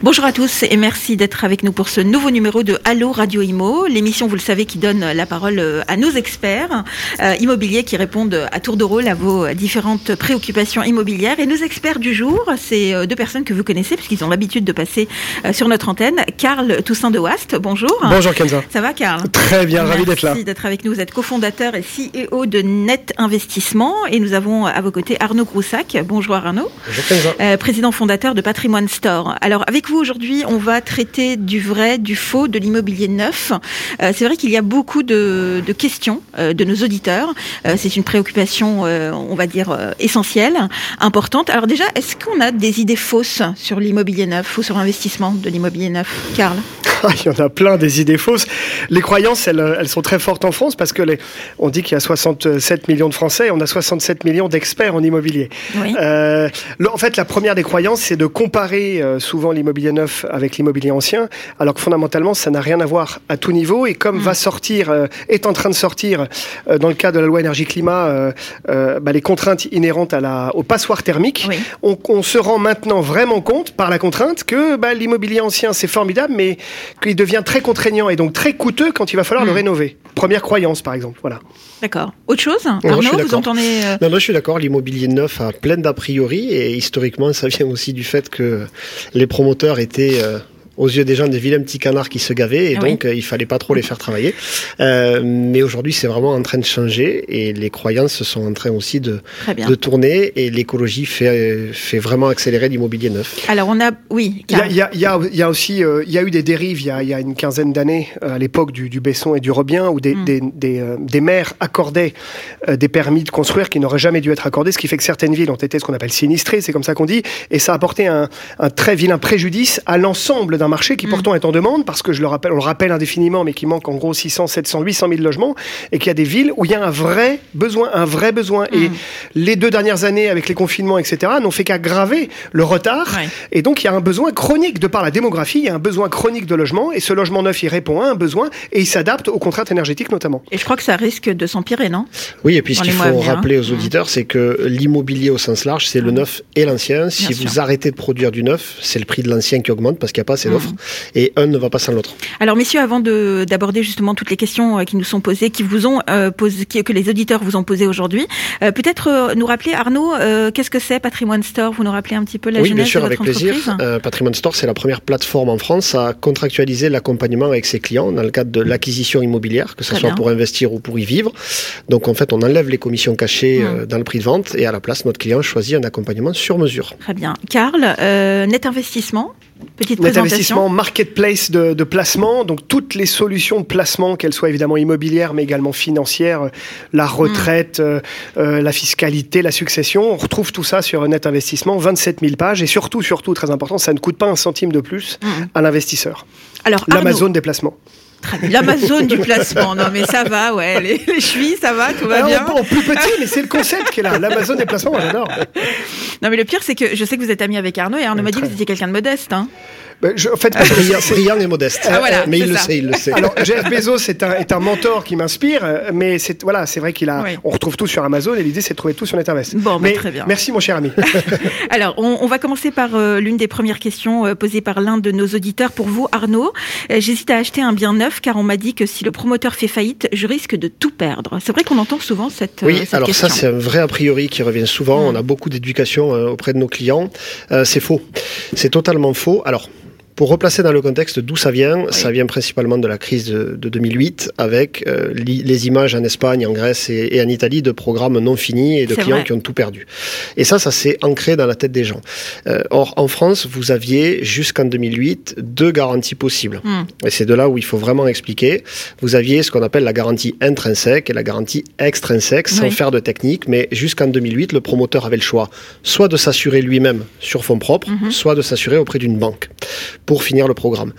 Bonjour à tous et merci d'être avec nous pour ce nouveau numéro de Allo Radio Imo, l'émission, vous le savez, qui donne la parole euh, à nos experts euh, immobiliers qui répondent à tour de rôle à vos différentes préoccupations immobilières. Et nos experts du jour, c'est euh, deux personnes que vous connaissez puisqu'ils ont l'habitude de passer sur notre antenne. Karl Toussaint de Wast, bonjour. Bonjour Kenza. Ça va Karl? Très bien, ravi d'être là. Merci d'être avec nous. Vous êtes cofondateur et CEO de Net Investissement et nous avons à vos côtés Arnaud Groussac. Bonjour Arnaud. Bonjour Kenza. président fondateur de Patrimoine Store. Alors avec vous aujourd'hui, on va traiter du vrai, du faux, de l'immobilier neuf. Euh, c'est vrai qu'il y a beaucoup de, questions euh, de nos auditeurs. Euh, c'est une préoccupation, on va dire, essentielle, importante. Alors déjà, est-ce qu'on a des idées fausses sur l'immobilier neuf ou sur l'investissement de l'immobilier neuf Karl? Il y en a plein des idées fausses. Les croyances, elles, sont très fortes en France parce que les, on dit qu'il y a 67 millions de Français et on a 67 millions d'experts en immobilier. en fait, la première des croyances, c'est de comparer souvent l'immobilier neuf avec l'immobilier ancien, alors que fondamentalement, ça n'a rien à voir à tout niveau. Et comme mm. va sortir, euh, est en train de sortir, euh, dans le cadre de la loi énergie-climat, euh, bah, les contraintes inhérentes à la, au passoire thermique, on, se rend maintenant vraiment compte, par la contrainte, que bah, l'immobilier ancien, c'est formidable, mais qu'il devient très contraignant et donc très coûteux quand il va falloir le mm. rénover. Première croyance, par exemple. Voilà. D'accord. Autre chose Arnaud, vous entendez Non, non, je suis d'accord. L'immobilier neuf a plein d'a priori et historiquement, ça vient aussi du fait que les promoteurs étaient euh, aux yeux des gens des vilains petits canards qui se gavaient et ah donc euh, il fallait pas trop les faire travailler. Euh, mais aujourd'hui c'est vraiment en train de changer et les croyances sont en train aussi de, de tourner et l'écologie fait, fait vraiment accélérer l'immobilier neuf. Alors on a, oui. Il y a, y, a, y a, aussi il y a eu des dérives il y a, y a une quinzaine d'années à l'époque du, du, Besson et du Rebien où des, mm. des, des, des, maires accordaient des permis de construire qui n'auraient jamais dû être accordés, ce qui fait que certaines villes ont été ce qu'on appelle sinistrées, c'est comme ça qu'on dit, et ça a apporté un, un très vilain préjudice à l'ensemble d'un marché qui mm. pourtant est en demande, parce que je le rappelle, on le rappelle indéfiniment, mais qui manque en gros 600, 700, 800 000 logements, et qu'il y a des villes où il y a un vrai besoin, un vrai besoin. Et mm. les deux dernières années, avec les confinements, etc., n'ont fait qu'aggraver le retard. Et donc, il y a un besoin chronique, de par la démographie, il y a un besoin chronique de logement, et ce logement neuf, il répond à un besoin, et il s'adapte aux contraintes énergétiques notamment. Et je crois que ça risque de s'empirer, non? Oui, et puis ce qu'il faut rappeler aux mm. auditeurs, c'est que l'immobilier au sens large, c'est le neuf et l'ancien. Si vous arrêtez de produire du neuf, c'est le prix de l'ancien qui augmente parce qu'il n'y a pas assez et un ne va pas sans l'autre. Alors messieurs, avant d'aborder justement toutes les questions euh, qui nous sont posées, qui vous ont euh, posé, que les auditeurs vous ont posées aujourd'hui, euh, peut-être nous rappeler Arnaud, qu'est-ce que c'est Patrimoine Store? Vous nous rappelez un petit peu la oui, bien sûr, de avec plaisir. Patrimoine Store, c'est la première plateforme en France à contractualiser l'accompagnement avec ses clients dans le cadre de l'acquisition immobilière, que ce soit pour investir ou pour y vivre. Donc en fait, on enlève les commissions cachées mmh. dans le prix de vente et à la place, notre client choisit un accompagnement sur mesure. Très bien. Karl, Net Investissement? Petite Net investissement, marketplace de, de, placement, donc toutes les solutions de placement, qu'elles soient évidemment immobilières, mais également financières, la hmm. retraite, euh, euh, la fiscalité, la succession. On retrouve tout ça sur Net Investissement, 27 000 pages, et surtout, surtout, très important, ça ne coûte pas un centime de plus hmm. à l'investisseur. Alors, l'Amazon des placements. L'Amazon du placement, non mais ça va, ouais. Les, les chevilles, ça va, tout va bien. En, plus petit, mais c'est le concept qui est là. L'Amazon des placements, moi j'adore. Non mais le pire, c'est que je sais que vous êtes ami avec Arnaud et Arnaud m'a dit que vous étiez quelqu'un de modeste. Hein. Ben, je, en fait, brillant, et modeste. Ah, voilà, mais il le sait, il le sait. Alors, Jeff Bezos est un, est un mentor qui m'inspire, mais c'est voilà, c'est vrai qu'il a. On retrouve tout sur Amazon et l'idée c'est de trouver tout sur Netinvest. Bon, mais, très bien. Merci mon cher ami. Alors, on, on, va commencer par euh, l'une des premières questions euh, posées par l'un de nos auditeurs pour vous, Arnaud. Euh, j'hésite à acheter un bien neuf car on m'a dit que si le promoteur fait faillite, je risque de tout perdre. C'est vrai qu'on entend souvent cette, oui, cette alors ça c'est un vrai a priori qui revient souvent. Mm. On a beaucoup d'éducation auprès de nos clients. c'est faux. C'est totalement faux. Alors pour replacer dans le contexte d'où ça vient, ça vient principalement de la crise de, 2008 avec euh, les images en Espagne, en Grèce et, en Italie de programmes non finis et de clients qui ont tout perdu. Et ça, ça s'est ancré dans la tête des gens. Euh, or, en France, vous aviez jusqu'en 2008 deux garanties possibles. Hmm. Et c'est de là où il faut vraiment expliquer. Vous aviez ce qu'on appelle la garantie intrinsèque et la garantie extrinsèque, sans faire de technique, mais jusqu'en 2008, le promoteur avait le choix soit de s'assurer lui-même sur fonds propres, mhm. soit de s'assurer auprès d'une banque pour finir le programme.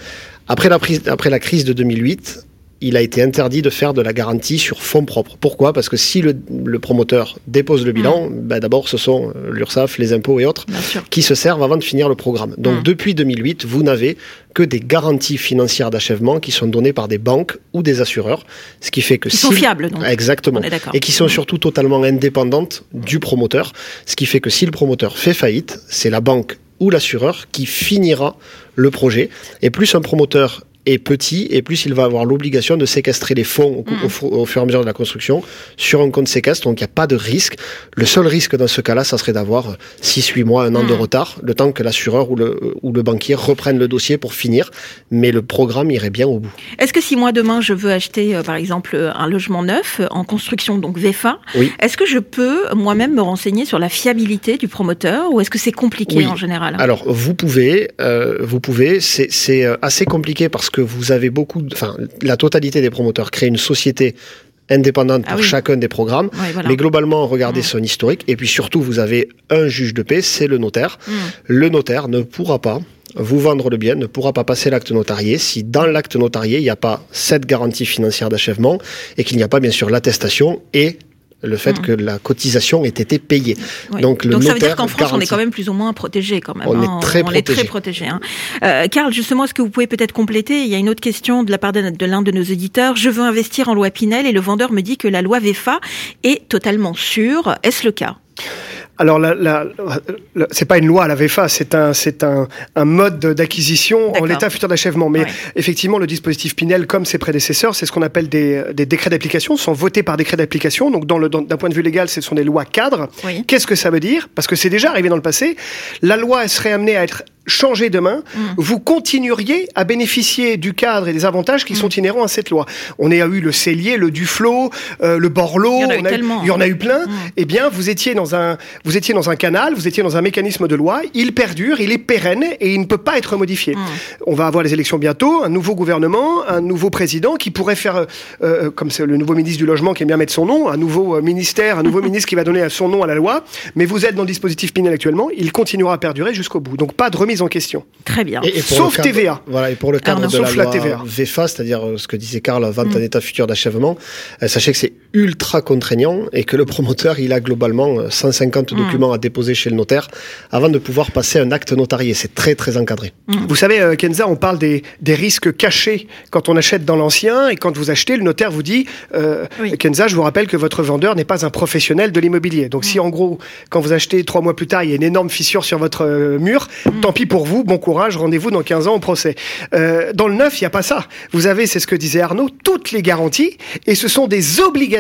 Après la, après la crise de 2008, il a été interdit de faire de la garantie sur fonds propres. Pourquoi? Parce que si le, promoteur dépose le bilan, ben d'abord ce sont euh, l'URSSAF, les impôts et autres qui se servent avant de finir le programme. Donc depuis 2008, vous n'avez que des garanties financières d'achèvement qui sont données par des banques ou des assureurs, ce qui fait que qui sont fiables donc. Exactement. Et qui sont surtout totalement indépendantes du promoteur, ce qui fait que si le promoteur fait faillite, c'est la banque ou l'assureur qui finira le projet. Et plus un promoteur est petit et plus il va avoir l'obligation de séquestrer les fonds au, mm. fur et à mesure de la construction sur un compte séquestre. Donc il n'y a pas de risque. Le seul risque dans ce cas-là, ça serait d'avoir 6-8 mois, un an de mm. retard, le temps que l'assureur ou le, ou le banquier reprenne le dossier pour finir. Mais le programme irait bien au bout. Est-ce que si moi demain je veux acheter euh, par exemple un logement neuf en construction, donc VFA, est-ce que je peux moi-même me renseigner sur la fiabilité du promoteur ou est-ce que c'est compliqué en général? Alors vous pouvez, euh, vous pouvez, c'est euh, assez compliqué parce que vous avez beaucoup, enfin, la totalité des promoteurs créent une société indépendante pour ah chacun des programmes. Mais globalement, regardez son historique. Et puis surtout, vous avez un juge de paix, c'est le notaire. Mm. Le notaire ne pourra pas vous vendre le bien, ne pourra pas passer l'acte notarié si dans l'acte notarié, il n'y a pas cette garantie financière d'achèvement et qu'il n'y a pas bien sûr l'attestation et le fait mm. que la cotisation ait été payée. Donc, le Donc ça veut dire qu'en France, on est quand même plus ou moins protégé quand même. On est hein. très on Est très protégé. Hein. Euh, Karl, justement, est-ce que vous pouvez peut-être compléter? Il y a une autre question de la part de, l'un de nos éditeurs. Je veux investir en loi Pinel et le vendeur me dit que la loi VEFA est totalement sûre. Est-ce le cas? Alors, la, la, c'est pas une loi, la VFA, c'est un, c'est un, un mode d'acquisition en l'état futur d'achèvement. Mais effectivement, le dispositif Pinel, comme ses prédécesseurs, c'est ce qu'on appelle des, des décrets d'application, sont votés par décret d'application. Donc, dans le, d'un point de vue légal, ce sont des lois cadres. Qu'est-ce que ça veut dire? Parce que c'est déjà arrivé dans le passé. La loi elle serait amenée à être changer demain, mm. vous continueriez à bénéficier du cadre et des avantages qui mm. sont inhérents à cette loi. On a eu le Cellier, le Duflo, euh, le Borloo, il y en a eu, plein. Mm. Eh bien, vous étiez dans un, vous étiez dans un canal, vous étiez dans un mécanisme de loi. Il perdure, il est pérenne et il ne peut pas être modifié. On va avoir les élections bientôt, un nouveau gouvernement, un nouveau président qui pourrait faire, euh, euh, comme c'est le nouveau ministre du logement qui aime bien mettre son nom, un nouveau ministère, un nouveau ministre qui va donner son nom à la loi. Mais vous êtes dans le dispositif Pinel actuellement, il continuera à perdurer jusqu'au bout. Donc pas de remise en question. Très bien. Sauf TVA. Voilà, et pour le cadre de la loi TVA. VFA, c'est-à-dire euh, ce que disait Karl, vente en mm. état futur d'achèvement, euh, sachez que c'est ultra contraignant et que le promoteur, il a globalement 150 euh, mm. documents à déposer chez le notaire avant de pouvoir passer un acte notarié. C'est très, très encadré. Mm. Vous savez, Kenza, on parle des, des, risques cachés quand on achète dans l'ancien et quand vous achetez, le notaire vous dit, Kenza, je vous rappelle que votre vendeur n'est pas un professionnel de l'immobilier. Donc si en gros, quand vous achetez trois mois plus tard, il y a une énorme fissure sur votre mur, tant pis pour vous, bon courage, rendez-vous dans 15 ans au procès. Euh, dans le neuf, il n'y a pas ça. Vous avez, c'est ce que disait Arnaud, toutes les garanties, et ce sont des obligations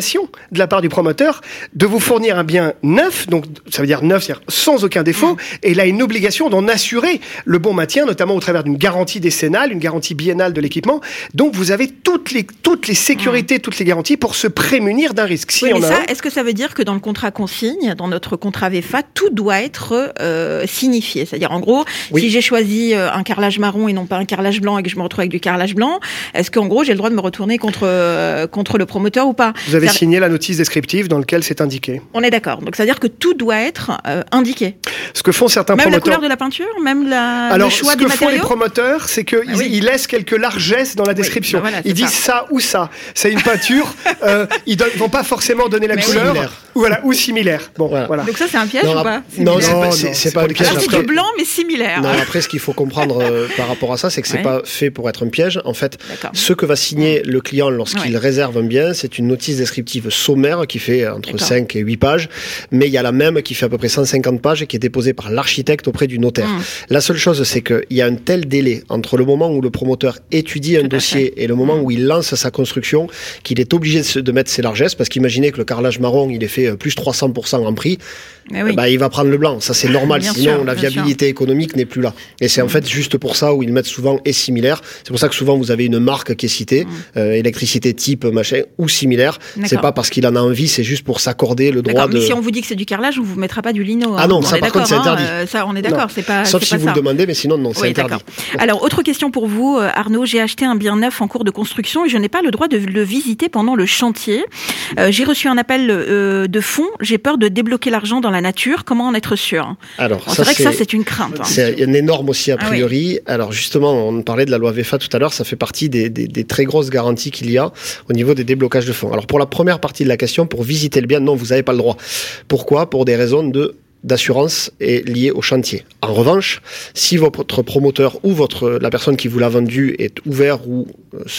de la part du promoteur de vous fournir un bien neuf, donc ça veut dire neuf, c'est-à-dire sans aucun défaut, et il a une obligation d'en assurer le bon maintien, notamment au travers d'une garantie décennale, une garantie biennale de l'équipement. Donc vous avez toutes les, toutes les sécurités, toutes les garanties pour se prémunir d'un risque. Si oui, ça, est-ce que ça veut dire que dans le contrat consigne, dans notre contrat VFA, tout doit être euh, signifié? C'est-à-dire, en gros, si j'ai choisi euh, un carrelage marron et non pas un carrelage blanc et que je me retrouve avec du carrelage blanc, est-ce qu'en gros j'ai le droit de me retourner contre, euh, contre le promoteur ou pas? Vous avez signé la notice descriptive dans laquelle c'est indiqué. On est d'accord. Donc ça veut dire que tout doit être euh, indiqué. Ce que font certains même promoteurs. Même la couleur de la peinture, même la, Alors, le choix des matériaux. Ce que font les promoteurs, c'est qu'ils ah ils laissent quelques largesses dans la description. Bah ils disent ça. ou ça. C'est une peinture. ils ne vont pas forcément donner la couleur. Ou, voilà, ou similaire. Bon, voilà. Donc ça c'est un piège ou pas? Non, c'est pas, pas, un piège. C'est du blanc mais similaire. Non, après ce qu'il faut comprendre euh, par rapport à ça, c'est que c'est pas fait pour être un piège. En fait, ce que va signer le client lorsqu'il réserve un bien, c'est une notice descriptive sommaire qui fait entre 5 et 8 pages, mais il y a la même qui fait à peu près 150 pages et qui est déposée par l'architecte auprès du notaire. Mmh. La seule chose, c'est qu'il y a un tel délai entre le moment où le promoteur étudie un dossier et le moment mmh. où il lance sa construction qu'il est obligé de mettre ses largesses parce qu'imaginez que le carrelage marron, il est fait euh, plus 300% en prix, bah, il va prendre le blanc. Ça, c'est normal. Sinon, la viabilité économique n'est plus là. Et c'est en fait juste pour ça où ils mettent souvent et similaire. C'est pour ça que souvent vous avez une marque qui est citée, euh, électricité type machin ou similaire. C'est pas parce qu'il en a envie, c'est juste pour s'accorder le droit de. Mais si on vous dit que c'est du carrelage, on vous mettra pas du lino. Ah non, ça par contre c'est hein, interdit. Euh, ça, on est d'accord, c'est pas. Sauf si vous le demandez, mais sinon non, c'est interdit. Alors autre question pour vous, euh, Arnaud. J'ai acheté un bien neuf en cours de construction et je n'ai pas le droit de le visiter pendant le chantier. Euh, j'ai reçu un appel de fonds. J'ai peur de débloquer l'argent dans la nature. Comment en être sûr? Alors c'est vrai que ça c'est une crainte. Hein. C'est une énorme aussi a ah priori. Alors justement, on parlait de la loi VFA tout à l'heure. Ça fait partie des, des, des très grosses garanties qu'il y a au niveau des déblocages de fonds. Alors pour la première partie de la question, pour visiter le bien, non, vous n'avez pas le droit. Pourquoi? Pour des raisons de d'assurance est lié au chantier. En revanche, si votre promoteur ou votre la personne qui vous l'a vendu est ouvert ou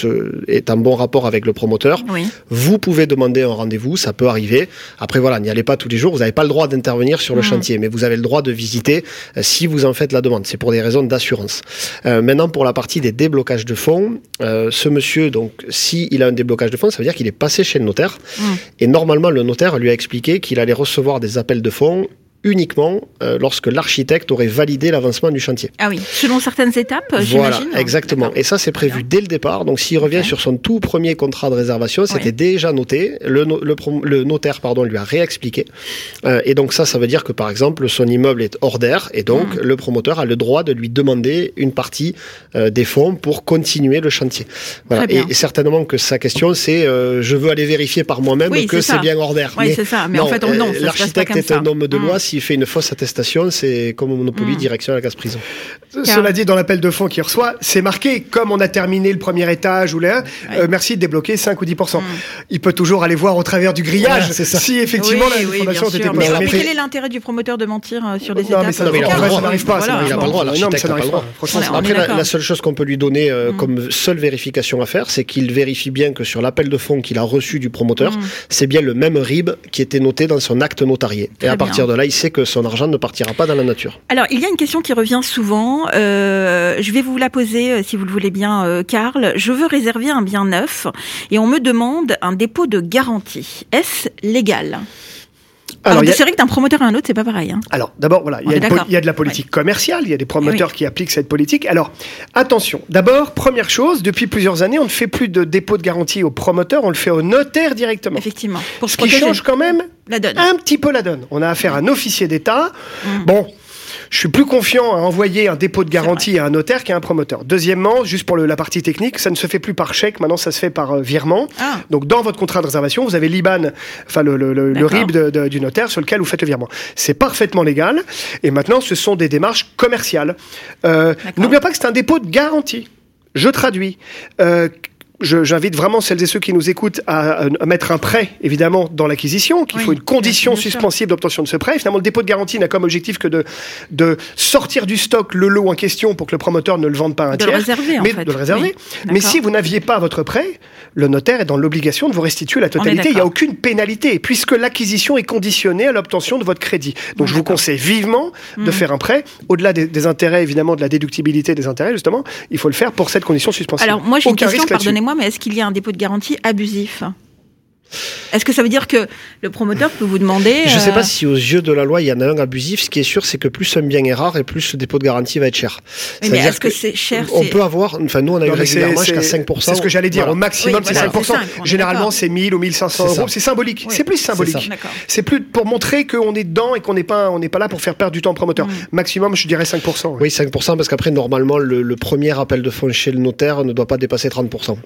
euh, est en bon rapport avec le promoteur, vous pouvez demander un rendez-vous, ça peut arriver. Après voilà, n'y allez pas tous les jours, vous n'avez pas le droit d'intervenir sur le mmh. chantier, mais vous avez le droit de visiter euh, si vous en faites la demande. C'est pour des raisons d'assurance. Euh, maintenant, pour la partie des déblocages de fonds, ce monsieur, donc, si il a un déblocage de fonds, ça veut dire qu'il est passé chez le notaire. Mmh. Et normalement, le notaire lui a expliqué qu'il allait recevoir des appels de fonds uniquement euh, lorsque l'architecte aurait validé l'avancement du chantier. Ah oui, selon certaines étapes, Voilà, exactement. Et ça, c'est prévu dès le départ. Donc, s'il revient sur son tout premier contrat de réservation, c'était déjà noté. Le, le, notaire, pardon, lui a réexpliqué. Euh, et donc, ça, ça veut dire que, par exemple, son immeuble est hors d'air, et donc hmm. le promoteur a le droit de lui demander une partie euh, des fonds pour continuer le chantier. Voilà. Et, certainement que sa question, c'est je veux aller vérifier par moi-même que c'est bien hors d'air. Oui, c'est ça. Mais en fait, non. L'architecte est un homme de loi. Hmm s'il fait une fausse attestation, c'est comme au Monopoly, hmm. direction à la casse-prison. Cela dit, dans l'appel de fonds qu'il reçoit, c'est marqué, comme on a terminé le premier étage ou là, euh, merci de débloquer 5 ou 10%. Hmm. Il peut toujours aller voir au travers du grillage si effectivement la fondation était. Mais, quel est l'intérêt du promoteur de mentir euh, sur des étapes mais ça, n'arrive pas. Il n'a pas le droit, l'architecte n'a pas le droit. Après, la seule chose qu'on peut lui donner euh, hmm. comme seule vérification à faire, c'est qu'il vérifie bien que sur l'appel de fonds qu'il a reçu du promoteur, c'est bien le même RIB qui était noté dans son acte notarié. Et à partir de là, il que son argent ne partira pas dans la nature. Alors, il y a une question qui revient souvent. Euh, je vais vous la poser, euh, si vous le voulez bien, euh, Karl. Je veux réserver un bien neuf et on me demande un dépôt de garantie. Est-ce légal? Alors, c'est vrai que d'un promoteur à un autre, c'est pas pareil. Hein. Alors, d'abord, voilà, il y, a de la politique commerciale, il y a des promoteurs qui appliquent cette politique. Alors, attention. D'abord, première chose, depuis plusieurs années, on ne fait plus de dépôt de garantie au promoteur, on le fait au notaire directement. Effectivement. Pour Ce qui change quand même la donne. un petit peu la donne. On a affaire à un officier d'État. Mmh. Bon, je suis plus confiant à envoyer un dépôt de garantie à un notaire qu'à un promoteur. Deuxièmement, juste pour la partie technique, ça ne se fait plus par chèque, maintenant ça se fait par euh, virement. Ah. Donc dans votre contrat de réservation, vous avez l'IBAN, enfin le, le, RIB du notaire sur lequel vous faites le virement. C'est parfaitement légal. Et maintenant, ce sont des démarches commerciales. Euh, N'oubliez pas que c'est un dépôt de garantie. Je traduis. Euh, j'invite vraiment celles et ceux qui nous écoutent à, mettre un prêt, évidemment, dans l'acquisition, qu'il faut une condition suspensive d'obtention de ce prêt. Finalement, le dépôt de garantie n'a comme objectif que de, de sortir du stock le lot en question pour que le promoteur ne le vende pas à un de tiers. Le réserver, mais en fait. de le réserver. mais si vous n'aviez pas votre prêt, le notaire est dans l'obligation de vous restituer la totalité. Il n'y a aucune pénalité, puisque l'acquisition est conditionnée à l'obtention de votre crédit. Donc, je vous conseille vivement de hmm. faire un prêt. Au-delà des, intérêts, évidemment, de la déductibilité des intérêts, justement, il faut le faire pour cette condition suspensive. Alors, moi, j'ai une question, pardonnez-moi mais est-ce qu'il y a un dépôt de garantie abusif? Est-ce que ça veut dire que le promoteur peut vous demander Je ne sais pas euh, si aux yeux de la loi il y en a un abusif. Ce qui est sûr, c'est que plus un bien est rare et plus le dépôt de garantie va être cher. mais est-ce que, c'est cher On peut avoir, enfin nous on a eu régulièrement jusqu'à 5%. C'est ce que j'allais dire. Au maximum c'est 5%. Généralement c'est 1000 ou 1500 euros. C'est symbolique. C'est plus symbolique. C'est plus pour montrer qu'on est dedans et qu'on n'est pas, on n'est pas là pour faire perdre du temps au promoteur. Mm. Maximum, je dirais 5%. Oui, 5% parce qu'après normalement le premier appel de fonds chez le notaire ne doit pas dépasser 30%.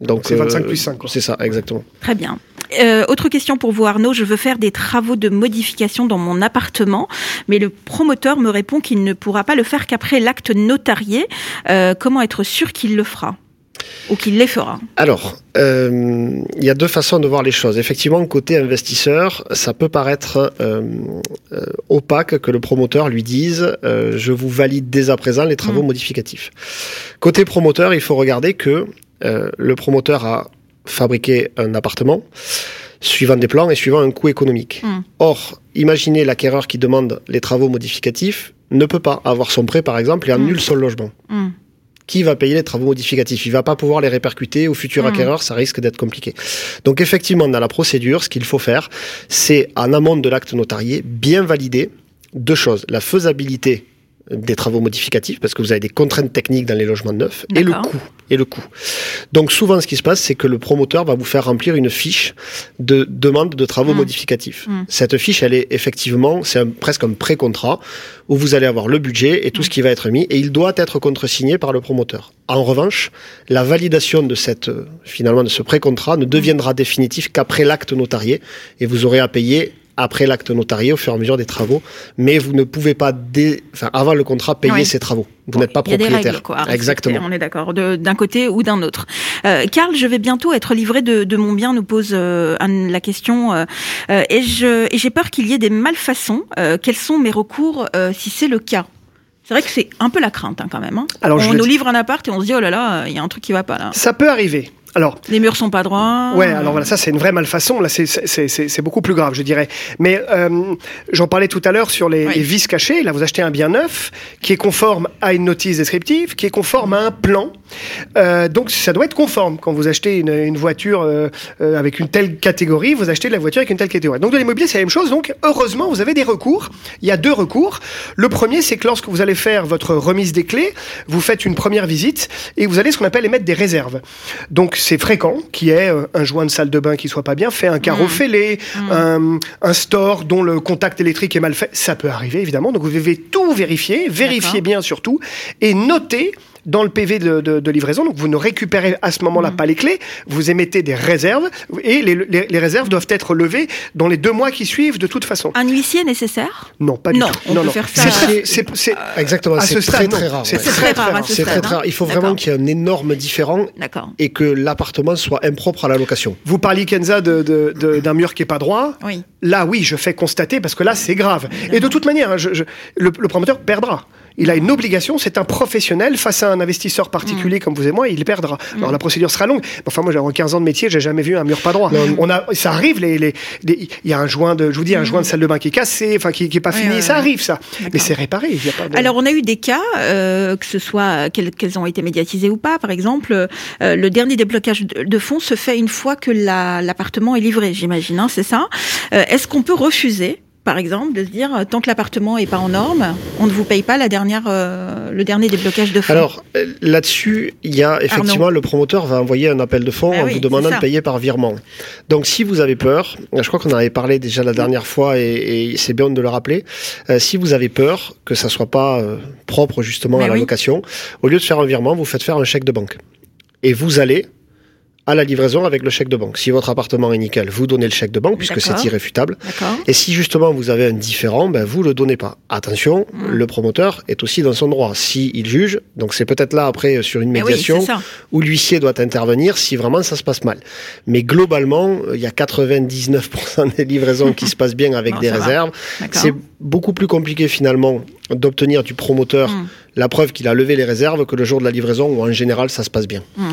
Donc c'est 25 plus 5. C'est ça, exactement. Très bien. Euh, autre question pour vous Arnaud, je veux faire des travaux de modification dans mon appartement, mais le promoteur me répond qu'il ne pourra pas le faire qu'après l'acte notarié. Euh, comment être sûr qu'il le fera ou qu'il les fera? Alors, euh, il y a deux façons de voir les choses. Effectivement, côté investisseur, ça peut paraître opaque que le promoteur lui dise je vous valide dès à présent les travaux mm. modificatifs. Côté promoteur, il faut regarder que euh, le promoteur a fabriqué un appartement suivant des plans et suivant un coût économique. Hmm. Or, imaginez l'acquéreur qui demande les travaux modificatifs ne peut pas avoir son prêt, par exemple, et annule hmm. son logement. Hmm. Qui va payer les travaux modificatifs? Il va pas pouvoir les répercuter au futur acquéreur, ça risque d'être compliqué. Donc effectivement, dans la procédure, ce qu'il faut faire, c'est en amont de l'acte notarié, bien valider deux choses. La faisabilité des travaux modificatifs parce que vous avez des contraintes techniques dans les logements neufs et le coût et le coût. Donc souvent ce qui se passe c'est que le promoteur va vous faire remplir une fiche de demande de travaux Mm. modificatifs. Mm. Cette fiche elle est effectivement c'est un- presque un pré-contrat où vous allez avoir le budget et tout ce qui va être mis et il doit être contresigné par le promoteur. En revanche, la validation de cette euh, finalement de ce pré-contrat ne deviendra définitif qu'après l'acte notarié et vous aurez à payer après l'acte notarié au fur et à mesure des travaux, mais vous ne pouvez pas enfin, avant le contrat payer ces travaux. Vous n'êtes pas il y a des propriétaire. règles, quoi, Exactement. On est d'accord, d'un côté ou d'un autre. Euh, Karl, je vais bientôt être livré de, de mon bien, nous pose euh, la question. euh, euh, et j'ai peur qu'il y ait des malfaçons. Quels sont mes recours si c'est le cas? C'est vrai que c'est un peu la crainte hein, quand même. hein. Alors, on nous livre un appart et on se dit oh là là, il y a un truc qui va pas là. Ça peut arriver. Alors, Les murs sont pas droits. Ouais, alors voilà, ça c'est une vraie malfaçon. Là, c'est- c'est c'est- c'est beaucoup plus grave, je dirais. Mais euh, j'en parlais tout à l'heure sur les, Oui. les vices cachés. Là, vous achetez un bien neuf qui est conforme à une notice descriptive, qui est conforme à un plan. Euh, donc, ça doit être conforme. Quand vous achetez une, une voiture euh, euh, avec une telle catégorie, vous achetez de la voiture avec une telle catégorie. Donc, de l'immobilier, c'est la même chose. Donc, heureusement, vous avez des recours. Il y a deux recours. Le premier, c'est que lorsque vous allez faire votre remise des clés, vous faites une première visite et vous allez ce qu'on appelle émettre des réserves. Donc, c'est fréquent qu'il y ait euh, un joint de salle de bain qui soit pas bien fait, un carreau Mm. fêlé, un, un store dont le contact électrique est mal fait. Ça peut arriver, évidemment. Donc, vous devez tout vérifier, vérifier bien surtout, et noter dans le PV de, de- de livraison. Donc, vous ne récupérez à ce moment-là Mm. pas les clés, vous émettez des réserves, et les, les- les réserves doivent être levées dans les deux mois qui suivent de toute façon. Un huissier est nécessaire? Non, pas du Non, tout. on non, peut non. faire ça, C'est euh, Exactement, à c'est ce très stade, très rare. C'est très, très rare rare. C'est très très hein. rare. Il faut vraiment qu'il y ait un énorme différent et que l'appartement soit impropre à la location. Vous parliez, Kenza, de- de- de- d'un mur qui est pas droit. Oui. Là, oui, je fais constater parce que là, c'est grave. Et de toute manière, hein, je- je- le, le promoteur perdra. Il a une obligation, c'est un professionnel face à un investisseur Mm. particulier comme vous et moi, il perdra. Alors la procédure sera longue. Enfin, moi, j'ai 15 ans de métier, j'ai jamais vu un mur pas droit. On a, ça arrive, les, les- les- il y a un joint de, je vous dis, un joint de salle de bain qui est cassé, enfin, qui, qui est pas Mm. Oui, fini. oui, ça oui. arrive, ça. Mais c'est réparé. Y a pas de... Alors, on a eu des cas, euh, que ce soit qu'elles ont été médiatisées ou pas. Par exemple, euh, le dernier déblocage de, de fonds se fait une fois que la- l'appartement est livré, j'imagine, hein, c'est ça. Euh, Est-ce qu'on peut refuser par exemple, de se dire euh, tant que l'appartement est pas en norme, on ne vous paye pas la dernière, euh, le dernier déblocage de fonds. Alors euh, là-dessus, il y a effectivement le promoteur va envoyer un appel de fonds Ah en oui, vous demandant de payer par virement. Donc si vous avez peur, je crois qu'on en avait parlé déjà la dernière fois et, et c'est bien de le rappeler. euh, si vous avez peur que ça soit pas euh, propre justement Mais à la oui. location, au lieu de faire un virement, vous faites faire un chèque de banque et vous allez à la livraison avec le chèque de banque. Si votre appartement est nickel, vous donnez le chèque de banque puisque c'est irréfutable. Et si justement vous avez un différent, ben vous le donnez pas. Attention, Mm. le promoteur est aussi dans son droit. Si il juge, donc c'est peut-être là après euh, sur une oui, médiation où l'huissier doit intervenir si vraiment ça se passe mal. Mais globalement, il y a 99% des livraisons qui se passent bien avec Bon, des réserves. C'est beaucoup plus compliqué finalement d'obtenir du promoteur Mm. la preuve qu'il a levé les réserves que le jour de la livraison où en général ça se passe bien. Mm.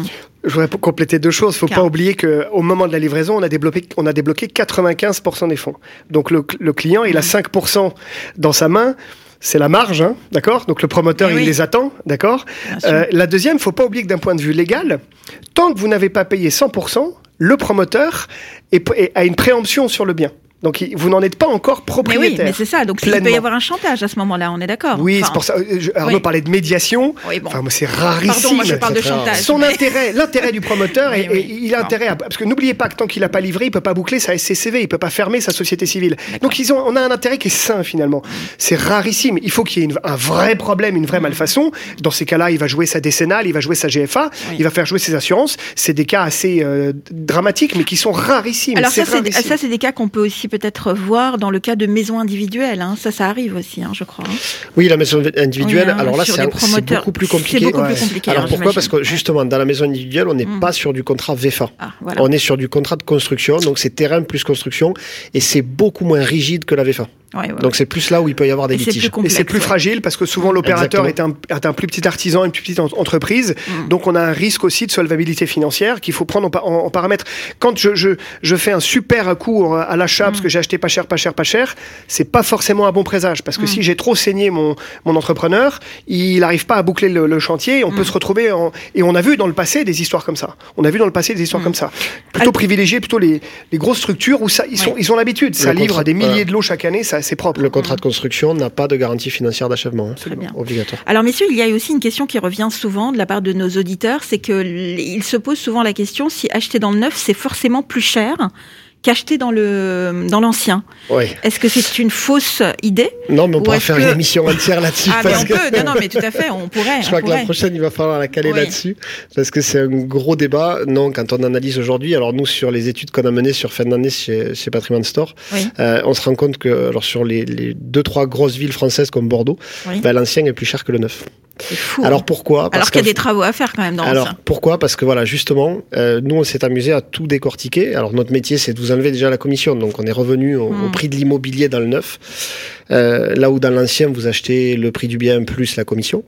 Je voudrais compléter deux choses. Il faut Car- pas oublier qu'au moment de la livraison, on a débloqué, on a débloqué 95% des fonds. Donc le, le client, Mm. il a 5% dans sa main. C'est la marge, hein, d'accord? Donc le promoteur, Eh il les attend, d'accord? Euh, La deuxième, faut pas oublier que d'un point de vue légal, tant que vous n'avez pas payé 100%, le promoteur est- est- a une préemption sur le bien. Donc vous n'en êtes pas encore Mais propriétaire. oui, mais c'est ça. Donc il peut y avoir un chantage à ce moment-là. On est d'accord. Oui, Enfin, c'est pour ça. euh, je- Arnaud oui. parlait de médiation. Oui, bon. Enfin, c'est rarissime. Pardon, moi je parle de chantage. Son mais- intérêt, l'intérêt du promoteur, Oui, et, il a intérêt à, parce que n'oubliez pas que tant qu'il n'a pas livré, il peut pas boucler sa SCCV, il peut pas fermer sa société civile. Donc ils ont, on a un intérêt qui est sain finalement. C'est rarissime. Il faut qu'il y ait une- un vrai problème, une vraie malfaçon. Dans ces cas-là, il va jouer sa décennale, il va jouer sa GFA, il va faire jouer ses assurances. C'est des cas assez euh, dramatiques, mais qui sont rarissimes. Alors ça, c'est des cas qu'on peut aussi peut-être voir dans le cas de maisons individuelles. hein. Ça, ça arrive aussi, hein, je crois. hein. Oui, la maison individuelle, Oui, hein, alors là c'est beaucoup plus compliqué. beaucoup Ouais. plus compliqué. Alors pourquoi? Parce que justement, dans la maison individuelle, on n'est Mm. pas sur du contrat VEFA. Ah, voilà. On est sur du contrat de construction, donc c'est terrain plus construction, et c'est beaucoup moins rigide que la VEFA. Ouais, ouais, Donc c'est plus là où il peut y avoir des litiges. plus Et c'est plus ouais. fragile parce que souvent l'opérateur est un, est un plus petit artisan, une plus petite en- entreprise. Mm. Donc on a un risque aussi de solvabilité financière qu'il faut prendre en, pa- en- en paramètre. Quand je, je, je fais un super coup à l'achat Mm. parce que j'ai acheté pas cher, pas cher, pas cher, c'est pas forcément un bon présage parce que Mm. si j'ai trop saigné mon, mon entrepreneur, il n'arrive pas à boucler le, le chantier. Et on Mm. peut se retrouver en, et on a vu dans le passé des histoires comme ça. On a vu dans le passé des histoires Mm. comme ça. Plutôt privilégier plutôt les, les grosses structures où ça, ils, sont, ils ont l'habitude. Ça Le livre des milliers voilà. de lots chaque année. Ça, c'est propre. Le contrat de construction n'a pas de garantie financière d'achèvement. hein. Obligatoire. Alors messieurs, il y a aussi une question qui revient souvent de la part de nos auditeurs, c'est que ils se posent souvent la question si acheter dans le neuf c'est forcément plus cher qu'acheter dans le dans l'ancien. Oui. Est-ce que c'est une fausse idée Non, mais on Ou pourra faire que- une émission entière là-dessus. Ah mais on que- peut, non non mais tout à fait, on pourrait. Je crois que la prochaine, il va falloir la caler Oui. là-dessus, parce que c'est un gros débat. Non, quand on analyse aujourd'hui, alors nous, sur les études qu'on a menées sur fin d'année chez, chez Patrimoine Store, Oui. euh, on se rend compte que alors sur les, les deux, trois grosses villes françaises comme Bordeaux, ben, l'ancien est plus cher que le neuf. Fou. Alors pourquoi? Parce Alors qu'il y a des travaux à faire quand même dans alors ça. pourquoi? Parce que voilà, justement, euh, nous on s'est amusé à tout décortiquer. Alors notre métier c'est de vous enlever déjà la commission, donc on est revenu au, au prix de l'immobilier dans le neuf. Euh, là où dans l'ancien vous achetez le prix du bien plus la commission,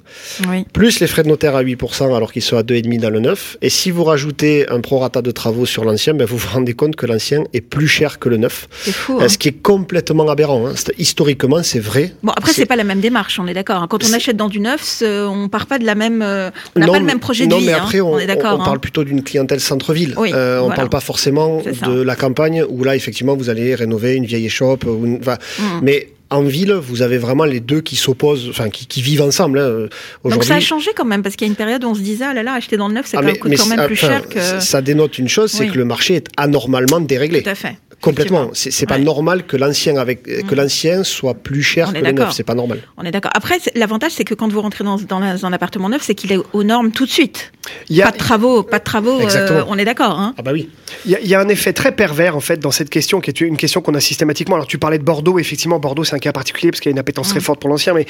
Oui. plus les frais de notaire à 8% alors qu'ils sont à 2,5 dans le neuf. Et si vous rajoutez un prorata de travaux sur l'ancien, ben vous vous rendez compte que l'ancien est plus cher que le neuf, C'est fou. Euh, hein. ce qui est complètement aberrant. Hein. Historiquement c'est vrai. Bon après c'est- pas la même démarche, on est d'accord. hein. Quand on achète dans du neuf, on part pas de la même, euh, on n'a pas le même projet de non, vie. mais hein. après, on, on est d'accord. on parle plutôt d'une clientèle centre-ville. Oui, Euh, on voilà. parle pas forcément de la campagne où là, effectivement, vous allez rénover une vieille échoppe. Ou une- enfin, Mm. Mais en ville, vous avez vraiment les deux qui s'opposent, enfin, qui, qui vivent ensemble. hein. Donc ça a changé quand même parce qu'il y a une période où on se disait ah là là acheter dans le neuf c'est Ah, mais- coûte mais quand même plus cher que ça- Ça dénote une chose, c'est que le marché est anormalement déréglé. tout à fait. Complètement. C'est c'est pas Ouais. normal que l'ancien avec que Mm. l'ancien soit plus cher que le neuf. C'est pas normal. On est d'accord. Après c'est- l'avantage c'est que quand vous rentrez dans, dans, la- dans un appartement neuf c'est qu'il est aux normes tout de suite. Il y a, Pas de travaux, pas de travaux. euh, on est d'accord. Hein Ah bah oui. Il y, a, il y a un effet très pervers en fait dans cette question qui est une question qu'on a systématiquement. Alors tu parlais de Bordeaux, effectivement Bordeaux c'est un cas particulier parce qu'il y a une appétence très Mm. forte pour l'ancien. Mais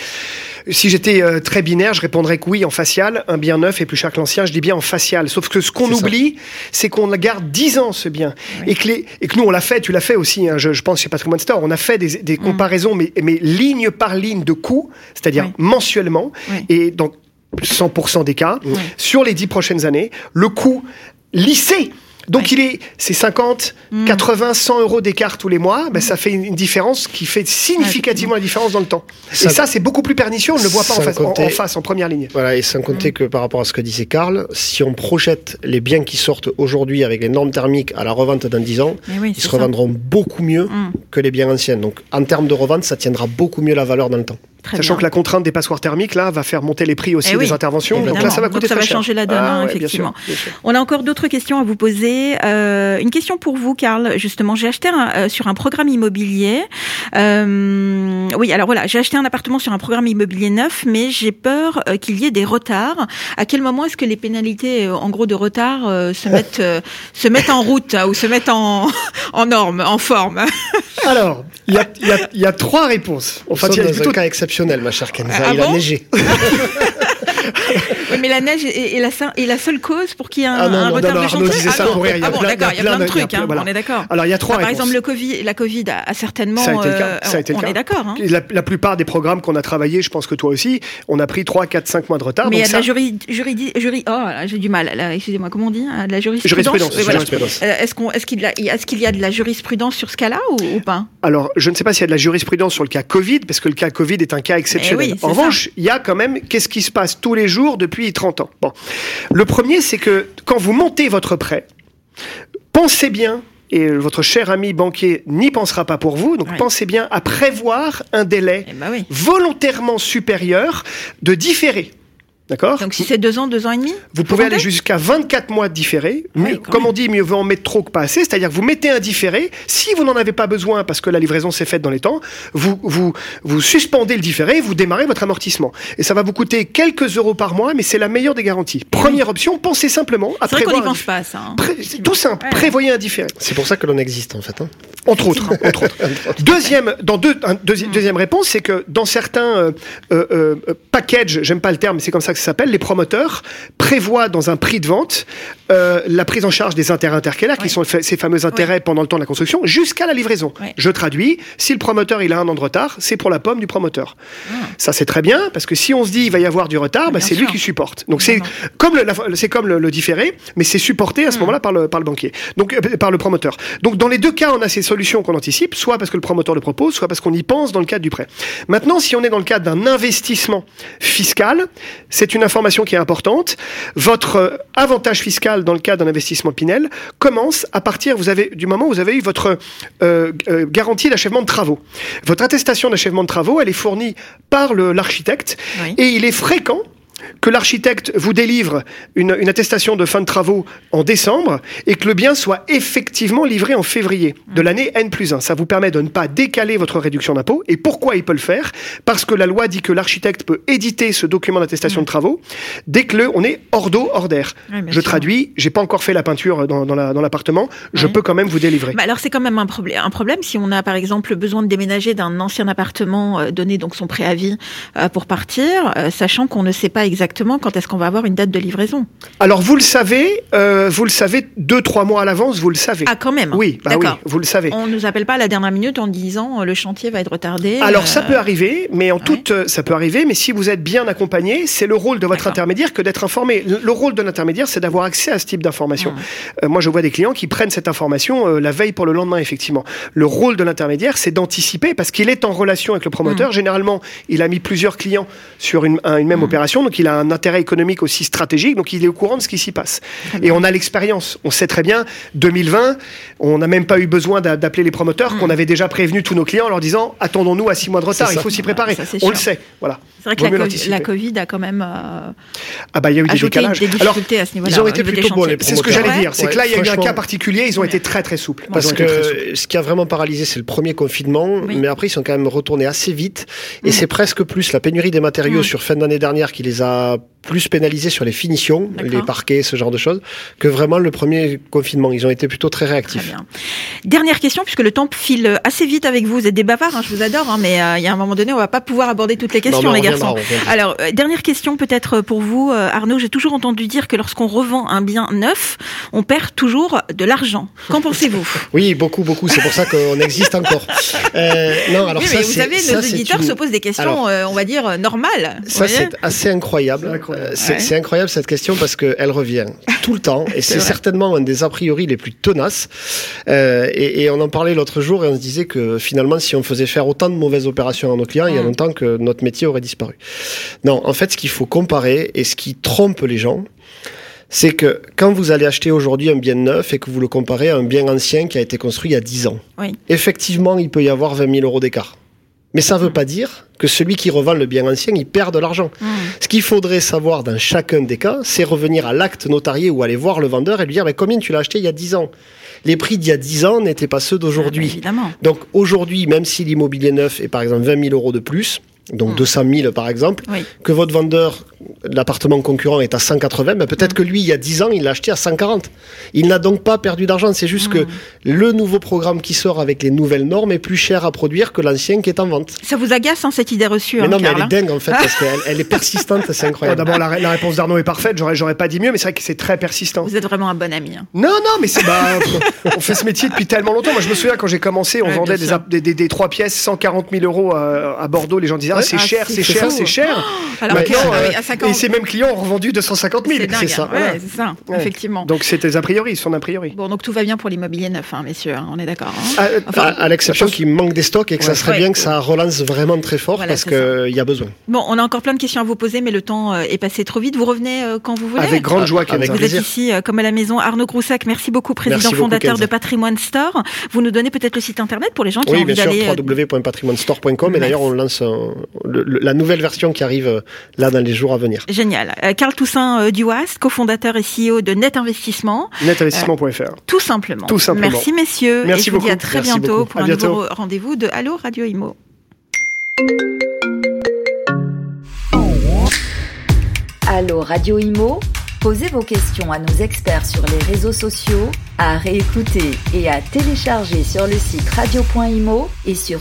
si j'étais euh, très binaire, je répondrais que oui en facial, un bien neuf est plus cher que l'ancien. Je dis bien en facial. Sauf que ce qu'on C'est ça. oublie, c'est qu'on garde 10 ans ce bien et que les, et que nous on l'a fait. Tu l'as fait aussi. hein, je, je pense chez Patrimoine Store, on a fait des, des comparaisons mais, mais ligne par ligne de coûts, c'est-à-dire Oui. mensuellement Oui. et donc 100% des cas Oui. sur les 10 prochaines années, le coût lissé. Donc Ouais. il est, c'est 50, Mm. 80, 100 euros d'écart tous les mois. Ben, ça fait une, une différence qui fait significativement la différence dans le temps. Ça- Et ça, c'est beaucoup plus pernicieux. On ne le voit pas en face, en, compter- en face, en première ligne. Voilà, et sans compter que par rapport à ce que disait Karl, si on projette les biens qui sortent aujourd'hui avec les normes thermiques à la revente dans 10 ans, oui, ils se ça. revendront beaucoup mieux Mm. que les biens anciens. Donc en termes de revente, ça tiendra beaucoup mieux la valeur dans le temps. Très Sachant bien. que la contrainte des passoires thermiques, là, va faire monter les prix aussi Eh oui, des interventions. Donc là, ça va Donc coûter ça très va cher. changer la donne, Ah hein, ouais, bien sûr, effectivement. bien sûr. On a encore d'autres questions à vous poser. Euh, une question pour vous, Karl. Justement, j'ai acheté un, euh, sur un programme immobilier. Euh, oui, alors voilà, j'ai acheté un appartement sur un programme immobilier neuf, mais j'ai peur euh, qu'il y ait des retards. À quel moment est-ce que les pénalités, en gros, de retard euh, se mettent euh, se mettent en route hein, ou se mettent en en norme, en forme? Alors, il y a, il y a- il y a trois réponses. On Enfin, fait il y a plutôt cas exceptionnel, ma chère Kenza. Ah Il a neigé. Oui, mais la neige est, est la, seule- est la seule cause pour qu'il y ait un, Ah non, un non, retard non, de chantier. ça pour bon, rire, il y a ah bon, plein- d'accord, il il y y a a plein de trucs, hein, voilà. on est d'accord. Alors, il y a trois Par réponses. exemple, le Covid, la Covid a, certainement. Ça a été le cas. euh, Ça a été le on cas. est d'accord. hein. La, la plupart des programmes qu'on a travaillés, je pense que toi aussi, on a pris 3, 4, 5 mois de retard. Mais il y a de la ça- juri, juri, oh, j'ai du mal. Excusez-moi, comment on dit hein, De la jurisprudence? Est-ce qu'il y a, de la jurisprudence sur ce cas-là ou, pas? Alors, je ne sais pas s'il y a de la jurisprudence sur le cas Covid, parce que le cas Covid est un cas exceptionnel. oui, c'est en revanche, il y a quand même qu'est-ce qui se passe tous les jours depuis 30 ans. Bon, le premier, c'est que quand vous montez votre prêt, pensez bien. Et votre cher ami banquier n'y pensera pas pour vous. Donc Ouais. pensez bien à prévoir un délai Eh ben oui. volontairement supérieur de différé. D'accord Donc si c'est deux ans, deux ans et demi Vous pouvez aller jusqu'à 24 mois de différé. Oui, Mieux- quand comme même. on dit, mieux vaut en mettre trop que pas assez. C'est-à-dire que vous mettez un différé. Si vous n'en avez pas besoin parce que la livraison s'est faite dans les temps, vous, vous, vous suspendez le différé, vous démarrez votre amortissement. Et ça va vous coûter quelques euros par mois, mais c'est la meilleure des garanties. Première option, pensez simplement à C'est vrai qu'on n'y prévoir. un pense pas à ça. hein. Pré- tout simple, Ouais. prévoyez un différé. C'est pour ça que l'on existe, en fait. hein. Entre autres, entre autres. Deuxième, dans deux, un- deuxi- deuxième réponse, c'est que dans certains euh, euh, euh, packages, j'aime pas le terme, mais c'est comme ça que ça s'appelle, les promoteurs prévoient dans un prix de vente euh, la prise en charge des intérêts intercalaires, qui sont ces fameux intérêts pendant le temps de la construction, jusqu'à la livraison. Je traduis, si le promoteur il a un an de retard, c'est pour la pomme du promoteur. Ah. Ça c'est très bien, parce que si on se dit il va y avoir du retard, bah, c'est lui qui supporte. Donc c'est comme le, comme le, le différé, mais c'est supporté à Hmm. ce moment-là par le, par le banquier, donc euh, par le promoteur. Donc dans les deux cas, on a ces solutions qu'on anticipe, soit parce que le promoteur le propose, soit parce qu'on y pense dans le cadre du prêt. Maintenant, si on est dans le cadre d'un investissement fiscal, c'est une information qui est importante. Votre euh, avantage fiscal dans le cas d'un investissement Pinel commence à partir vous avez, du moment où vous avez eu votre euh, euh, garantie d'achèvement de travaux. Votre attestation d'achèvement de travaux, elle est fournie par l'architecte Oui. et il est fréquent que l'architecte vous délivre une, une attestation de fin de travaux en décembre et que le bien soit effectivement livré en février de l'année N plus 1. Ça vous permet de ne pas décaler votre réduction d'impôt. Et pourquoi il peut le faire? Parce que la loi dit que l'architecte peut éditer ce document d'attestation de travaux dès que le, on est hors d'eau, hors d'air. Oui, Je traduis, j'ai pas encore fait la peinture dans, dans la- dans l'appartement, je Oui. peux quand même vous délivrer. Bah alors c'est quand même un problème. Un problème si on a par exemple besoin de déménager d'un ancien appartement, euh, donner donc son préavis euh, pour partir, euh, sachant qu'on ne sait pas exactement quand est-ce qu'on va avoir une date de livraison. Alors vous le savez, euh, vous le savez deux trois mois à l'avance, vous le savez. Ah quand même. oui, bah oui, vous le savez. On nous appelle pas à la dernière minute en disant euh, le chantier va être retardé. Alors euh, ça peut arriver, mais en toute, euh, ça peut arriver, mais si vous êtes bien accompagné, c'est le rôle de votre intermédiaire que d'être informé. Le le rôle de l'intermédiaire, c'est d'avoir accès à ce type d'information. Mmh. Euh, moi, je vois des clients qui prennent cette information la veille pour le lendemain, effectivement. Le rôle de l'intermédiaire, c'est d'anticiper parce qu'il est en relation avec le promoteur. Mmh. Généralement, il a mis plusieurs clients sur une, un- une même opération, donc il a un intérêt économique aussi stratégique, donc il est au courant de ce qui s'y passe. Et on a l'expérience. On sait très bien, 2020, on n'a même pas eu besoin d'a- d'appeler les promoteurs, qu'on avait déjà prévenu tous nos clients en leur disant attendons-nous à six mois de retard, il faut s'y préparer. Ça, on sûr. le sait, voilà. C'est vrai que la, Covid- l'anticiper. la Covid a quand même euh, Ah bah il y a eu des décalages. des Alors, difficultés à ce niveau-là. ils ont été plutôt bons, les c'est ce que j'allais dire, c'est Ouais, que là il y a eu un cas particulier, ils ont été très très souples. Parce souples. que ce qui a vraiment paralysé, c'est le premier confinement, Oui. mais après ils sont quand même retournés assez vite. Et Mm. c'est presque plus la pénurie des matériaux Mm. sur fin d'année dernière qui les a plus pénalisés sur les finitions, les parquets, ce genre de choses, que vraiment le premier confinement. Ils ont été plutôt très Très réactifs. bien. Dernière question, puisque le temps file assez vite avec vous. Vous êtes des bavards, hein, je vous adore, hein, mais euh, il y a un moment donné, on va pas pouvoir aborder toutes les questions, Non, les on garçons. Alors, euh, dernière question peut-être pour vous, euh, Arnaud. J'ai toujours entendu dire que lorsqu'on revend un bien neuf, on perd toujours de l'argent. Qu'en pensez-vous? Oui, beaucoup, beaucoup. C'est pour ça qu'on existe encore. Non, alors Oui, ça, mais vous savez, ça, nos c'est auditeurs une- se posent des questions, Alors, on va dire, normales. Ça, c'est assez incroyable. C'est incroyable. Euh, C'est Ouais. incroyable cette question parce qu'elle revient tout le temps et c'est certainement un des a priori les plus tenaces. Euh, et, et on en parlait l'autre jour et on se disait que finalement, si on faisait faire autant de mauvaises opérations à nos clients, il y a longtemps que notre métier aurait disparu. Non, en fait, ce qu'il faut comparer et ce qui trompe les gens, c'est que quand vous allez acheter aujourd'hui un bien neuf et que vous le comparez à un bien ancien qui a été construit il y a 10 ans, Oui. effectivement, il peut y avoir 20 000 euros d'écart. Mais ça ne veut pas dire que celui qui revend le bien ancien, il perd de l'argent. Mmh. Ce qu'il faudrait savoir dans chacun des cas, c'est revenir à l'acte notarié ou aller voir le vendeur et lui dire mais combien tu l'as acheté il y a 10 ans? Les prix d'il y a 10 ans n'étaient pas ceux Ah, bah, d'aujourd'hui. Donc aujourd'hui, même si l'immobilier neuf est par exemple 20 000 euros de plus, donc Mm. 200 000 par exemple, Oui. que votre vendeur, l'appartement concurrent est à 180, ben peut-être que lui, il y a 10 ans, il l'a acheté à 140. Il n'a donc pas perdu d'argent. C'est juste que le nouveau programme qui sort avec les nouvelles normes est plus cher à produire que l'ancien qui est en vente. Ça vous agace, hein, cette idée reçue, Mais hein, non, mais elle hein est dingue en fait, parce qu'elle elle est persistante, c'est incroyable. D'abord, la, la réponse d'Arnaud est parfaite. J'aurais, j'aurais pas dit mieux, mais c'est vrai que c'est très persistant. Vous êtes vraiment un bon ami. hein. Non, non, mais c'est bah, on fait ce métier depuis tellement longtemps. Moi, je me souviens quand j'ai commencé, on Ouais, vendait des, des, des, des trois pièces 140 000 euros à, à Bordeaux. Les gens disaient ah, Ouais. c'est Ah, cher, c'est cher, c'est cher. Alors Maintenant, que, ah oui, euh, à 50 et ces mêmes clients ont revendu 250 000. C'est ça, c'est ça, effectivement. Donc c'était a priori, son a priori. Bon, donc tout va bien pour l'immobilier neuf, hein, messieurs, hein, on est d'accord. hein. Ah, Enfin, à, à l'exception qu'il manque des stocks et que ça serait Ouais. bien que ça relance vraiment très fort Voilà, parce qu'il y a besoin. Bon, on a encore plein de questions à vous poser, mais le temps euh, est passé trop vite. Vous revenez euh, quand vous voulez. avec grande joie, Kenza. Vous êtes ici comme à la maison. Arnaud Groussac, merci beaucoup, président fondateur de Patrimoine Store. Vous nous donnez peut-être le site internet pour les gens qui ont Oui, envie bien sûr, d'aller. euh, www.patrimoinestore.com et d'ailleurs on lance un- le- le- la nouvelle version qui arrive euh, là dans les jours à venir. Génial. Euh, Carl Toussaint euh, Duast, cofondateur et CEO de Net Investissement, Netinvestissement.fr. tout simplement. Tout simplement. Merci messieurs. Merci et je vous dis à très Merci bientôt beaucoup. pour À un bientôt. nouveau rendez-vous de Allo Radio Imo. Allô Radio Imo Posez vos questions à nos experts sur les réseaux sociaux, à réécouter et à télécharger sur le site radio.imo et sur